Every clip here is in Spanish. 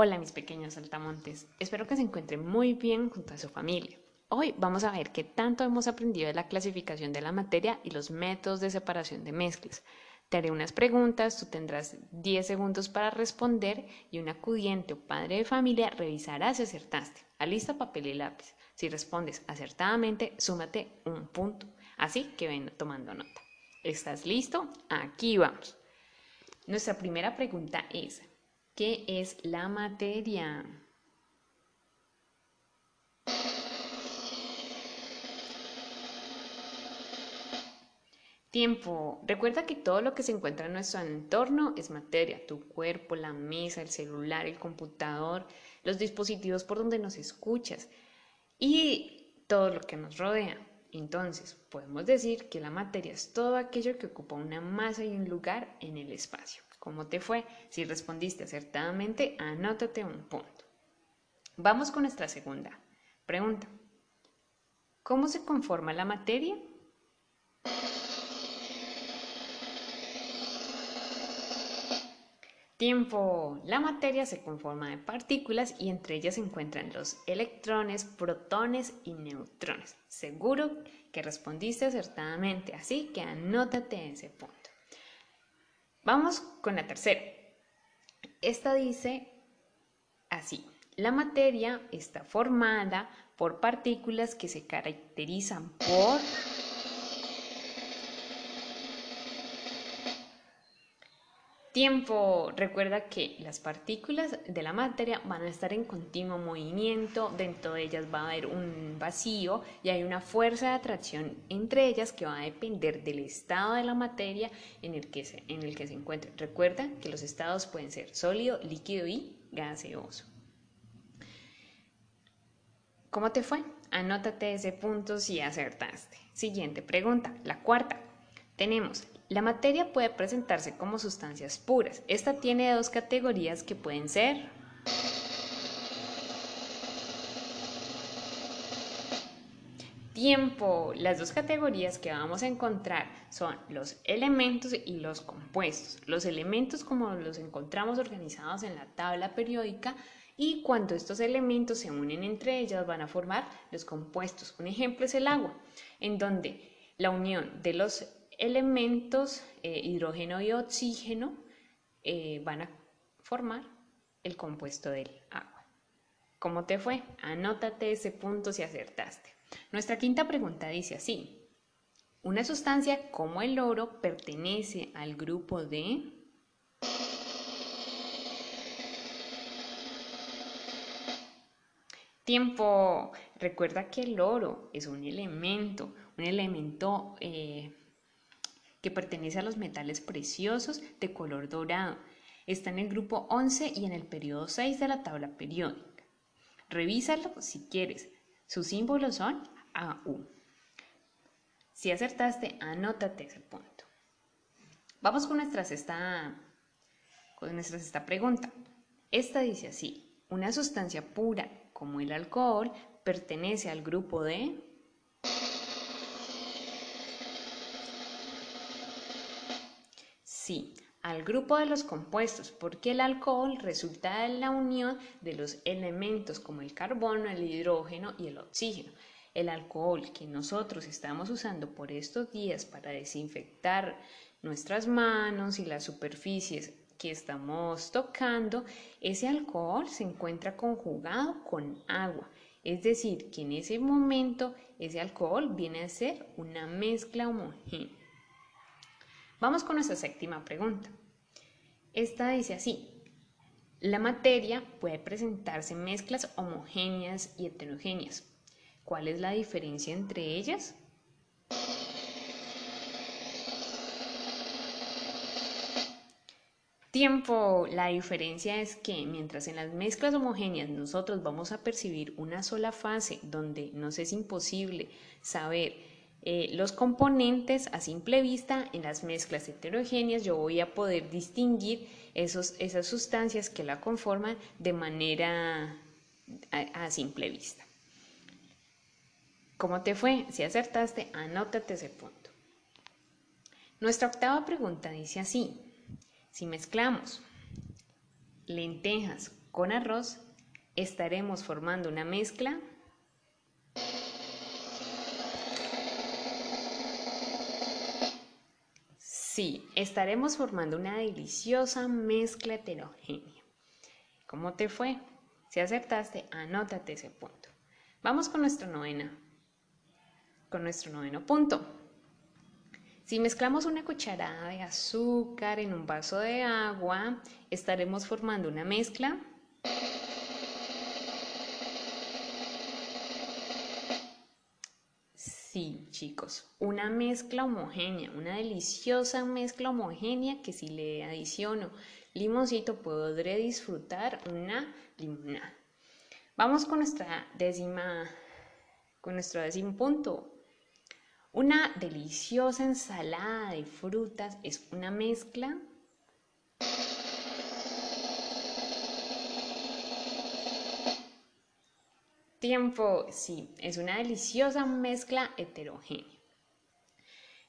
Hola mis pequeños saltamontes, espero que se encuentren muy bien junto a su familia. Hoy vamos a ver qué tanto hemos aprendido de la clasificación de la materia y los métodos de separación de mezclas. Te haré unas preguntas, tú tendrás 10 segundos para responder y un acudiente o padre de familia revisará si acertaste. Alista papel y lápiz. Si respondes acertadamente, súmate un punto. Así que ven tomando nota. ¿Estás listo? Aquí vamos. Nuestra primera pregunta es, ¿Qué es la materia? Tiempo. Recuerda que todo lo que se encuentra en nuestro entorno es materia. Tu cuerpo, la mesa, el celular, el computador, los dispositivos por donde nos escuchas y todo lo que nos rodea. Entonces, podemos decir que la materia es todo aquello que ocupa una masa y un lugar en el espacio. ¿Cómo te fue? Si respondiste acertadamente, anótate un punto. Vamos con nuestra segunda pregunta. ¿Cómo se conforma la materia? Tiempo. La materia se conforma de partículas y entre ellas se encuentran los electrones, protones y neutrones. Seguro que respondiste acertadamente, así que anótate ese punto. Vamos con la tercera. Esta dice así. La materia está formada por partículas que se caracterizan por Tiempo. Recuerda que las partículas de la materia van a estar en continuo movimiento, dentro de ellas va a haber un vacío y hay una fuerza de atracción entre ellas que va a depender del estado de la materia en el que se, encuentre. Recuerda que los estados pueden ser sólido, líquido y gaseoso. ¿Cómo te fue? Anótate ese punto si acertaste. Siguiente pregunta, la cuarta. Tenemos la materia puede presentarse como sustancias puras. Esta tiene dos categorías que pueden ser tiempo. Las dos categorías que vamos a encontrar son los elementos y los compuestos. Los elementos como los encontramos organizados en la tabla periódica y cuando estos elementos se unen entre ellos van a formar los compuestos. Un ejemplo es el agua, en donde la unión de los elementos, eh, hidrógeno y oxígeno, eh, van a formar el compuesto del agua. ¿Cómo te fue? Anótate ese punto si acertaste. Nuestra quinta pregunta dice así. Una sustancia como el oro pertenece al grupo de... Tiempo. Recuerda que el oro es un elemento, un elemento eh, que pertenece a los metales preciosos de color dorado. Está en el grupo 11 y en el periodo 6 de la tabla periódica. Revísalo si quieres. Sus símbolos son AU. Si acertaste, anótate ese punto. Vamos con nuestra sexta, con nuestra sexta pregunta. Esta dice así, una sustancia pura como el alcohol pertenece al grupo de Sí, al grupo de los compuestos, porque el alcohol resulta de la unión de los elementos como el carbono, el hidrógeno y el oxígeno. El alcohol que nosotros estamos usando por estos días para desinfectar nuestras manos y las superficies que estamos tocando, ese alcohol se encuentra conjugado con agua. Es decir, que en ese momento ese alcohol viene a ser una mezcla homogénea. Vamos con nuestra séptima pregunta. Esta dice así. La materia puede presentarse en mezclas homogéneas y heterogéneas. ¿Cuál es la diferencia entre ellas? Tiempo. La diferencia es que mientras en las mezclas homogéneas nosotros vamos a percibir una sola fase donde nos es imposible saber eh, los componentes a simple vista en las mezclas heterogéneas yo voy a poder distinguir esos, esas sustancias que la conforman de manera a, simple vista. ¿Cómo te fue? Si acertaste, anótate ese punto. Nuestra octava pregunta dice así, si mezclamos lentejas con arroz, estaremos formando una mezcla Sí, estaremos formando una deliciosa mezcla heterogénea. ¿Cómo te fue? Si aceptaste, anótate ese punto. Vamos con nuestro novena. Con nuestro noveno punto. Si mezclamos una cucharada de azúcar en un vaso de agua, estaremos formando una mezcla Sí, chicos, una mezcla homogénea, una deliciosa mezcla homogénea que si le adiciono limoncito podré disfrutar una limonada. Vamos con nuestra décima, con nuestro décimo punto. Una deliciosa ensalada de frutas es una mezcla Tiempo, sí, es una deliciosa mezcla heterogénea.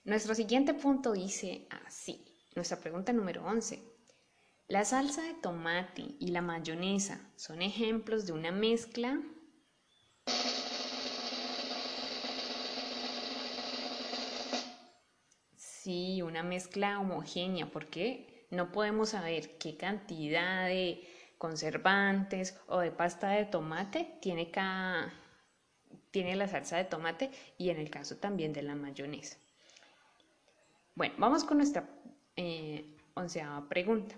Nuestro siguiente punto dice así, nuestra pregunta número 11. La salsa de tomate y la mayonesa son ejemplos de una mezcla Sí, una mezcla homogénea, porque no podemos saber qué cantidad de conservantes o de pasta de tomate tiene, tiene la salsa de tomate y en el caso también de la mayonesa. Bueno, vamos con nuestra eh, onceava pregunta.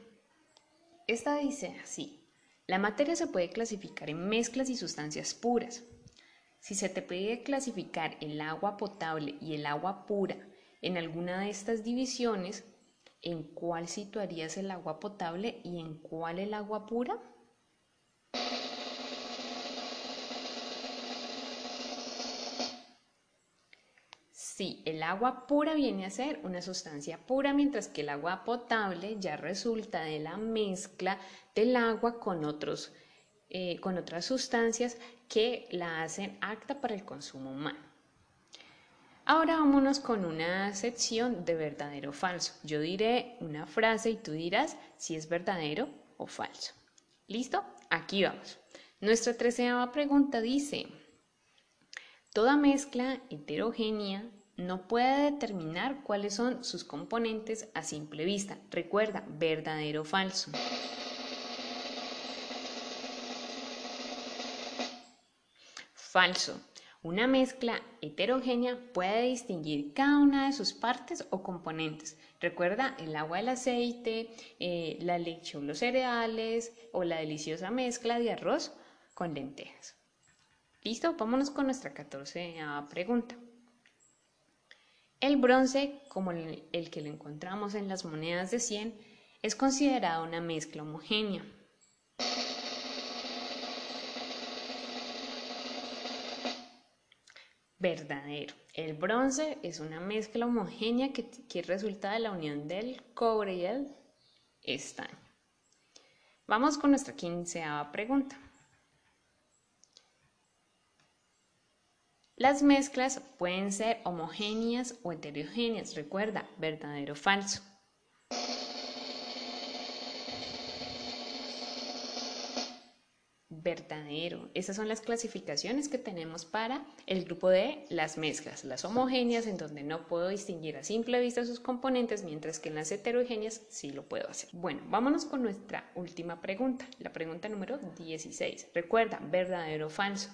Esta dice así, la materia se puede clasificar en mezclas y sustancias puras. Si se te pide clasificar el agua potable y el agua pura en alguna de estas divisiones, ¿en cuál situarías el agua potable y en cuál el agua pura? Sí, el agua pura viene a ser una sustancia pura, mientras que el agua potable ya resulta de la mezcla del agua con, otros, eh, con otras sustancias que la hacen apta para el consumo humano. Ahora vámonos con una sección de verdadero o falso. Yo diré una frase y tú dirás si es verdadero o falso. ¿Listo? Aquí vamos. Nuestra treceava pregunta dice, toda mezcla heterogénea no puede determinar cuáles son sus componentes a simple vista. Recuerda, verdadero o falso. Falso. Una mezcla heterogénea puede distinguir cada una de sus partes o componentes. Recuerda el agua, el aceite, eh, la leche o los cereales o la deliciosa mezcla de arroz con lentejas. ¿Listo? Vámonos con nuestra 14 pregunta. El bronce, como el, el que lo encontramos en las monedas de 100, es considerado una mezcla homogénea. Verdadero. El bronce es una mezcla homogénea que, resulta de la unión del cobre y el estaño. Vamos con nuestra quinceava pregunta. Las mezclas pueden ser homogéneas o heterogéneas. Recuerda, verdadero o falso. Verdadero. Esas son las clasificaciones que tenemos para el grupo de las mezclas, las homogéneas, en donde no puedo distinguir a simple vista sus componentes, mientras que en las heterogéneas sí lo puedo hacer. Bueno, vámonos con nuestra última pregunta, la pregunta número 16. Recuerda, verdadero o falso.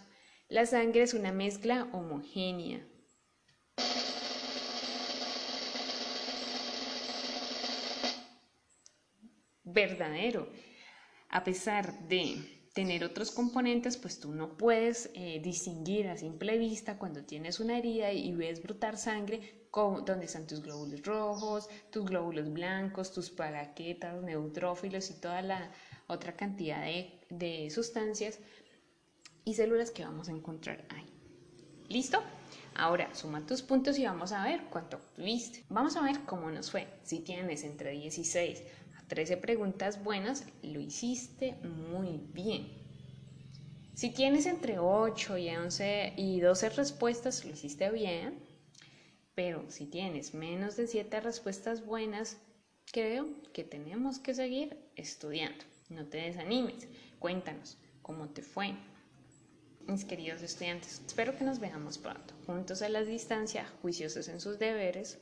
La sangre es una mezcla homogénea. Verdadero. A pesar de tener otros componentes, pues tú no puedes eh, distinguir a simple vista cuando tienes una herida y ves brotar sangre con, dónde están tus glóbulos rojos, tus glóbulos blancos, tus paraquetas, neutrófilos y toda la otra cantidad de, de sustancias y células que vamos a encontrar ahí. ¿Listo? Ahora suma tus puntos y vamos a ver cuánto obtuviste. Vamos a ver cómo nos fue. Si tienes entre 16 13 preguntas buenas, lo hiciste muy bien. Si tienes entre 8 y 11 y 12 respuestas, lo hiciste bien. Pero si tienes menos de 7 respuestas buenas, creo que tenemos que seguir estudiando. No te desanimes, cuéntanos cómo te fue. Mis queridos estudiantes, espero que nos veamos pronto, juntos a la distancia, juiciosos en sus deberes,